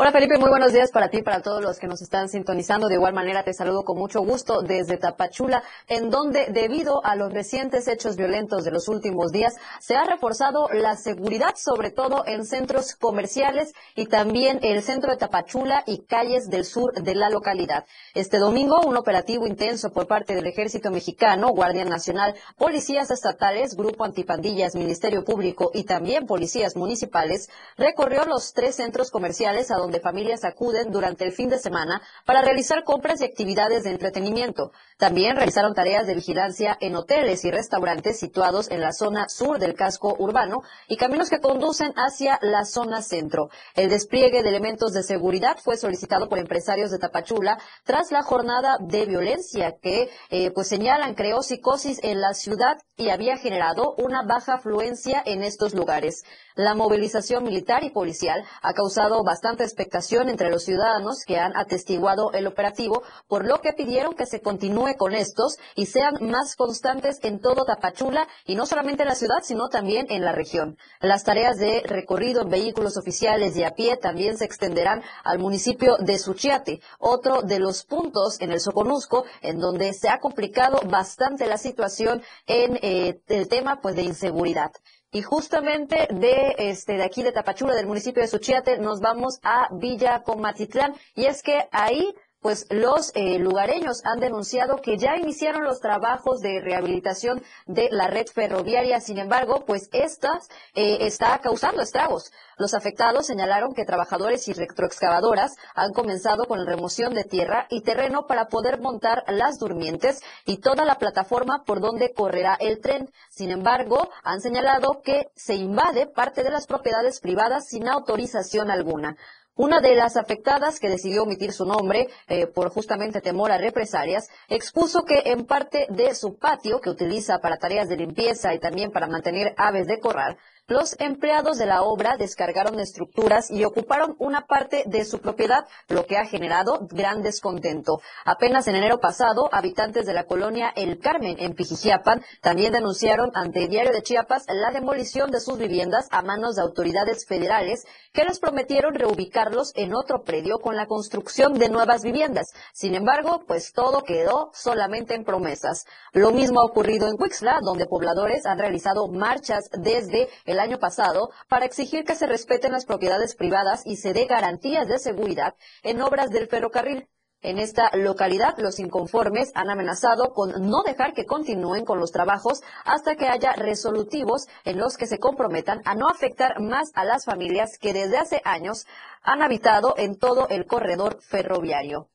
Hola Felipe, muy buenos días para ti y para todos los que nos están sintonizando. De igual manera te saludo con mucho gusto desde Tapachula, en donde debido a los recientes hechos violentos de los últimos días se ha reforzado la seguridad, sobre todo en centros comerciales y también el centro de Tapachula y calles del sur de la localidad. Este domingo un operativo intenso por parte del Ejército Mexicano, Guardia Nacional, policías estatales, Grupo Antipandillas, Ministerio Público y también policías municipales recorrió los tres centros comerciales a donde donde familias acuden durante el fin de semana para realizar compras y actividades de entretenimiento. También realizaron tareas de vigilancia en hoteles y restaurantes situados en la zona sur del casco urbano y caminos que conducen hacia la zona centro. El despliegue de elementos de seguridad fue solicitado por empresarios de Tapachula tras la jornada de violencia que eh, pues señalan creó psicosis en la ciudad y había generado una baja afluencia en estos lugares. La movilización militar y policial ha causado bastante expectación entre los ciudadanos que han atestiguado el operativo, por lo que pidieron que se continúe con estos y sean más constantes en todo Tapachula y no solamente en la ciudad, sino también en la región. Las tareas de recorrido en vehículos oficiales y a pie también se extenderán al municipio de Suchiate, otro de los puntos en el Soconusco en donde se ha complicado bastante la situación en eh, el tema pues de inseguridad. Y justamente de este de aquí de Tapachula, del municipio de Suchiate, nos vamos a Villa Comatitlán. Y es que ahí pues los eh, lugareños han denunciado que ya iniciaron los trabajos de rehabilitación de la red ferroviaria. Sin embargo, pues esta eh, está causando estragos. Los afectados señalaron que trabajadores y retroexcavadoras han comenzado con la remoción de tierra y terreno para poder montar las durmientes y toda la plataforma por donde correrá el tren. Sin embargo, han señalado que se invade parte de las propiedades privadas sin autorización alguna. Una de las afectadas, que decidió omitir su nombre eh, por justamente temor a represalias, expuso que en parte de su patio, que utiliza para tareas de limpieza y también para mantener aves de corral, los empleados de la obra descargaron estructuras y ocuparon una parte de su propiedad, lo que ha generado gran descontento. Apenas en enero pasado, habitantes de la colonia El Carmen en Pijijiapan también denunciaron ante el diario de Chiapas la demolición de sus viviendas a manos de autoridades federales que les prometieron reubicarlos en otro predio con la construcción de nuevas viviendas. Sin embargo, pues todo quedó solamente en promesas. Lo mismo ha ocurrido en Huixla, donde pobladores han realizado marchas desde el año pasado para exigir que se respeten las propiedades privadas y se dé garantías de seguridad en obras del ferrocarril. En esta localidad, los inconformes han amenazado con no dejar que continúen con los trabajos hasta que haya resolutivos en los que se comprometan a no afectar más a las familias que desde hace años han habitado en todo el corredor ferroviario.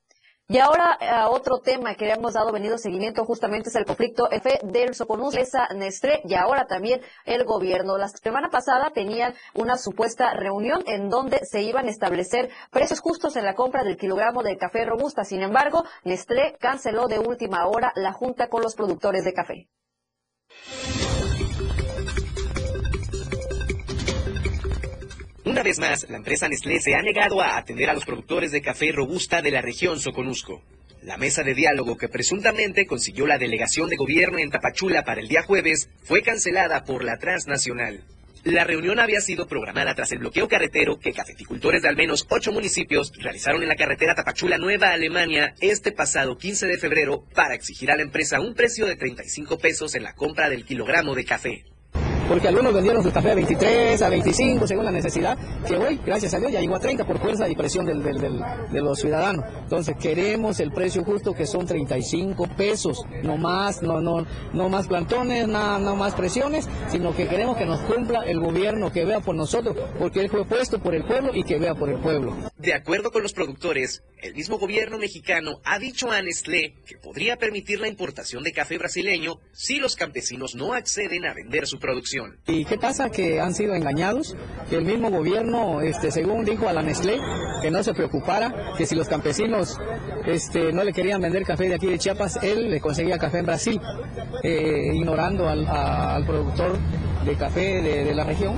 Y ahora a otro tema que hemos dado venido seguimiento justamente es el conflicto F del Soconus, esa Nestlé y ahora también el gobierno. La semana pasada tenían una supuesta reunión en donde se iban a establecer precios justos en la compra del kilogramo de café robusta. Sin embargo, Nestlé canceló de última hora la junta con los productores de café. Una vez más, la empresa Nestlé se ha negado a atender a los productores de café robusta de la región Soconusco. La mesa de diálogo que presuntamente consiguió la delegación de gobierno en Tapachula para el día jueves fue cancelada por la transnacional. La reunión había sido programada tras el bloqueo carretero que cafeticultores de al menos ocho municipios realizaron en la carretera Tapachula Nueva Alemania este pasado 15 de febrero para exigir a la empresa un precio de 35 pesos en la compra del kilogramo de café porque algunos vendieron su café a 23, a 25 según la necesidad, que hoy, gracias a Dios, ya llegó a 30 por fuerza y presión del, del- del- de los ciudadanos. Entonces queremos el precio justo que son 35 pesos, no más, no, no, no más plantones, na- no más presiones, sino que queremos que nos cumpla el gobierno, que vea por nosotros, porque él fue puesto por el pueblo y que vea por el pueblo. De acuerdo con los productores, el mismo gobierno mexicano ha dicho a Nestlé que podría permitir la importación de café brasileño si los campesinos no acceden a vender su producción. ¿Y qué pasa? Que han sido engañados, el mismo gobierno, este, según dijo a la Nestlé, que no se preocupara, que si los campesinos este, no le querían vender café de aquí de Chiapas, él le conseguía café en Brasil, eh, ignorando al, productor de café de, de la región,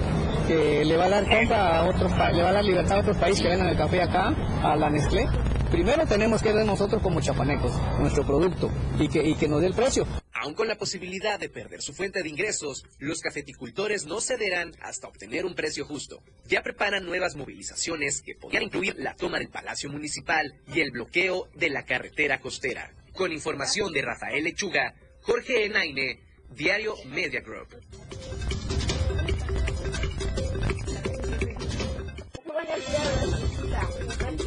que le va a dar compra a otros, le va a dar libertad a otros países que vendan el café acá, a la Nestlé. Primero tenemos que ver nosotros como chapanecos, nuestro producto, y que, y que nos dé el precio. Aun con la posibilidad de perder su fuente de ingresos, los cafeticultores no cederán hasta obtener un precio justo. Ya preparan nuevas movilizaciones que podrían incluir la toma del Palacio Municipal y el bloqueo de la carretera costera. Con información de Rafael Lechuga, Jorge Enaine, Diario Media Group.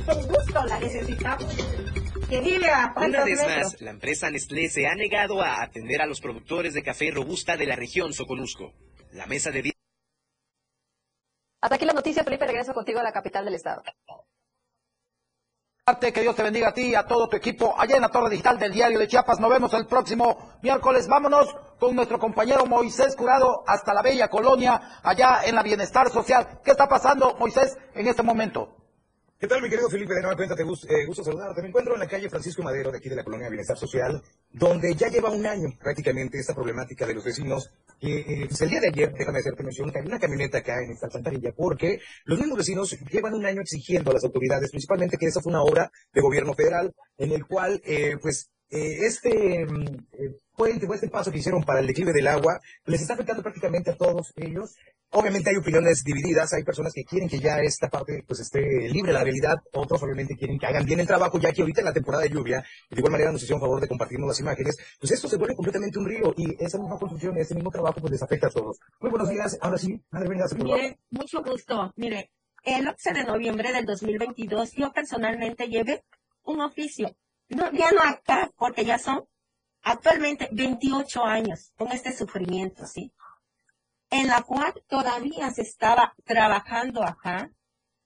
Con gusto la necesitamos. Que vive a Una vez metros. más, la empresa Nestlé se ha negado a atender a los productores de café robusta de la región Soconusco. La mesa de Hasta aquí la noticia, Felipe, regreso contigo a la capital del estado. Que Dios te bendiga a ti y a todo tu equipo allá en la Torre Digital del Diario de Chiapas. Nos vemos el próximo miércoles. Vámonos con nuestro compañero Moisés Curado hasta la bella colonia allá en la Bienestar Social. ¿Qué está pasando, Moisés, en este momento? ¿Qué tal, mi querido Felipe? De nueva cuenta, te gus- eh, gusto saludarte. Me encuentro en la calle Francisco Madero, de aquí de la colonia Bienestar Social, donde ya lleva un año prácticamente esta problemática de los vecinos. Eh, pues, el día de ayer, déjame hacerte mención, que hay una camioneta acá en esta alcantarilla, porque los mismos vecinos llevan un año exigiendo a las autoridades, principalmente que esa fue una obra de gobierno federal, en el cual, eh, pues, eh, este mm, eh, puente o este paso que hicieron para el declive del agua les está afectando prácticamente a todos ellos. Obviamente hay opiniones divididas, hay personas que quieren que ya esta parte pues esté libre la realidad, otros obviamente quieren que hagan bien el trabajo, ya que ahorita en la temporada de lluvia, y de igual manera nos hicieron favor de compartirnos las imágenes, pues esto se vuelve completamente un río y esa misma construcción, ese mismo trabajo pues les afecta a todos. Muy buenos días, ahora sí, madre venga. Mire, mucho gusto. Mire, el 11 de noviembre del 2022 yo personalmente llevé un oficio. No, ya no acá, porque ya son actualmente 28 años con este sufrimiento, ¿sí? En la cual todavía se estaba trabajando acá.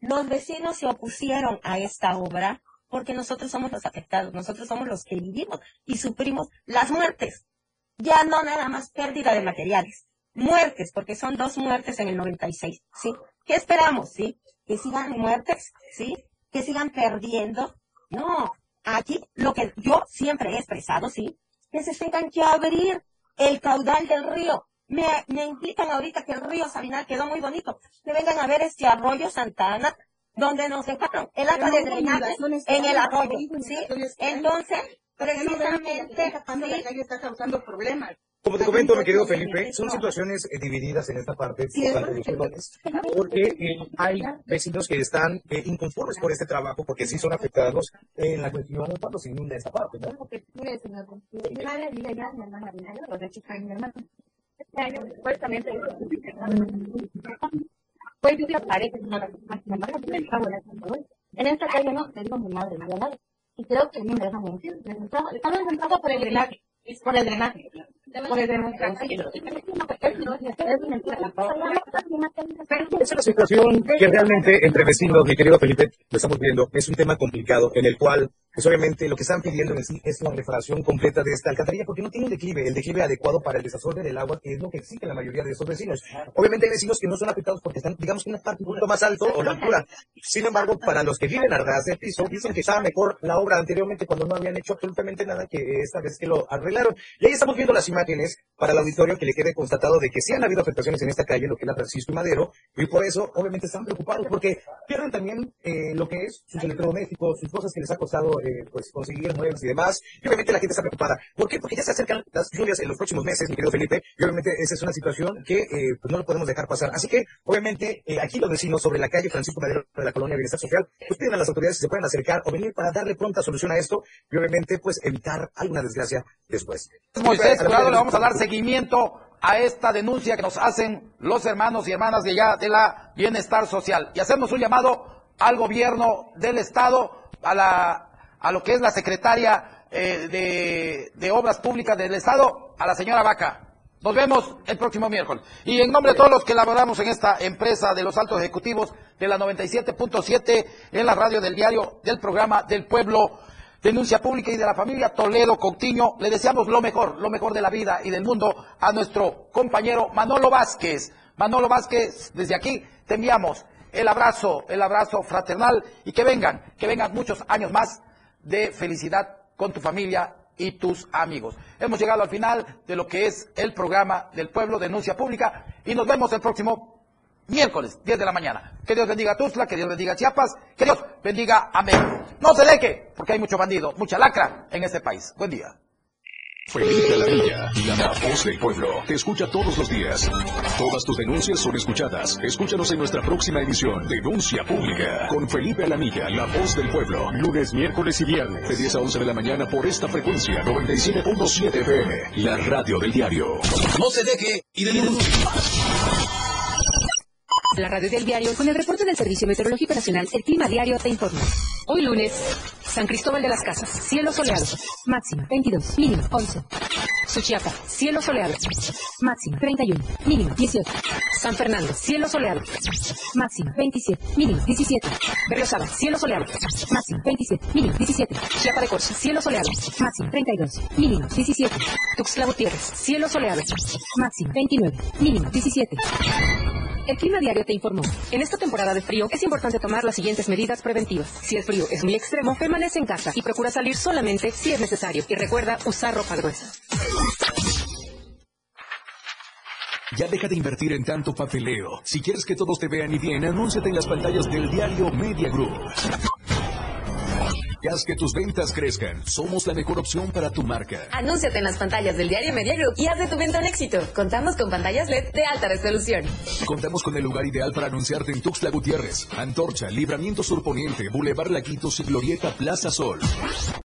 Los vecinos se opusieron a esta obra porque nosotros somos los afectados, nosotros somos los que vivimos y sufrimos las muertes. Ya no nada más pérdida de materiales, muertes, porque son dos muertes en el 96, ¿sí? ¿Qué esperamos, sí? Que sigan muertes, ¿sí? Que sigan perdiendo. No, aquí lo que yo siempre he expresado, ¿sí? Que se tengan que abrir el caudal del río. Me, me implican ahorita que el río Sabinal quedó muy bonito. Que vengan a ver este arroyo Santana, donde nos dejaron el agua de drenaje en el arroyo, ¿sí? Entonces, precisamente, sí, está causando problemas. Como te comento, mi querido Felipe, son situaciones eh, divididas en esta parte porque eh, hay vecinos que están eh, inconformes por este trabajo, porque sí son afectados en la cuestión cuando se inunda esta parte, ¿no? Mi mi mi pues mi vive en esta calle no, le digo mi madre, nadie. Y creo que a mí me dejan mentir. Entrando por el drenaje, por el. Por el drenaje. Es mentira. Es una situación que realmente entre vecinos, mi querido Felipe, lo estamos viendo, es un tema complicado en el cual, pues obviamente lo que están pidiendo en sí es la reparación completa de esta alcantarilla porque no tiene un declive, el declive adecuado para el desasorde del agua, que es lo que exige la mayoría de esos vecinos. Obviamente hay vecinos que no son afectados porque están, digamos, en una un poquito más alto o la altura. Sin embargo, para los que viven a ras del piso, dicen que estaba mejor la obra anteriormente cuando no habían hecho absolutamente nada que esta vez que lo arreglaron. Y ahí estamos viendo las imágenes para el auditorio que le quede constatado de que sí han habido afectaciones en esta calle, lo que es la Francisco y Madero, y por eso obviamente están preocupados porque pierden también eh, lo que es sus electrodomésticos, sus cosas que les ha costado eh, pues conseguir muebles y demás, y obviamente la gente está preocupada. ¿Por qué? Porque ya se acercan las lluvias en los próximos meses, mi querido Felipe, y obviamente esa es una situación que eh, pues no lo podemos dejar pasar. Así que obviamente eh, aquí los vecinos sobre la calle Francisco Madero de la colonia Bienestar Social, pues piden a las autoridades si se pueden acercar o venir para darle pronta solución a esto y obviamente pues evitar alguna desgracia después. Moisés Jurado, le vamos a dar seguimiento a esta denuncia que nos hacen los hermanos y hermanas de allá de la Bienestar Social. Y hacemos un llamado al gobierno del Estado, a, la, a lo que es la secretaria eh, de, de Obras Públicas del Estado, a la señora Vaca. Nos vemos el próximo miércoles. Y en nombre de todos los que laboramos en esta empresa de los altos ejecutivos de la 97.7 en la radio del diario del programa del pueblo Denuncia Pública y de la familia Toledo Coutinho, le deseamos lo mejor, lo mejor de la vida y del mundo a nuestro compañero Manolo Vázquez. Manolo Vázquez, desde aquí te enviamos el abrazo, el abrazo fraternal y que vengan, que vengan muchos años más de felicidad con tu familia y tus amigos. Hemos llegado al final de lo que es el programa del pueblo Denuncia Pública y nos vemos el próximo miércoles, 10 de la mañana. Que Dios bendiga a Tuzla, que Dios bendiga a Chiapas, que Dios bendiga a México. No se deje, porque hay mucho bandido, mucha lacra en este país. Buen día. Felipe Alamilla, la voz del pueblo, te escucha todos los días. Todas tus denuncias son escuchadas. Escúchanos en nuestra próxima edición, Denuncia Pública, con Felipe Alamilla, la voz del pueblo. Lunes, miércoles y viernes, de 10 a 11 de la mañana por esta frecuencia, 97.7 FM, la radio del diario. No se deje y denuncie. La radio del diario con el reporte del Servicio Meteorológico Nacional, el clima diario te informa. Hoy lunes, San Cristóbal de las Casas, cielo soleado, máxima 22, mínimo 11. Suchiapa, cielo soleado, máxima 31, mínimo 18. San Fernando, cielo soleado, máxima 27, mínimo 17. Berriosaba, cielo soleado, máxima 27, mínimo 17. Chiapa de Corzo, cielo soleado, máxima 32, mínimo 17. Tuxtla Gutiérrez, cielo soleado, máxima 29, mínimo 17. El Clima Diario te informó. En esta temporada de frío es importante tomar las siguientes medidas preventivas. Si el frío es muy extremo, permanece en casa y procura salir solamente si es necesario. Y recuerda usar ropa gruesa. Ya deja de invertir en tanto papeleo. Si quieres que todos te vean y bien, anúnciate en las pantallas del diario Media Group. Y haz que tus ventas crezcan. Somos la mejor opción para tu marca. Anúnciate en las pantallas del diario Media Group y haz de tu venta un éxito. Contamos con pantallas LED de alta resolución. Contamos con el lugar ideal para anunciarte en Tuxtla Gutiérrez, Antorcha, Libramiento Surponiente, Boulevard Laquitos y Glorieta Plaza Sol.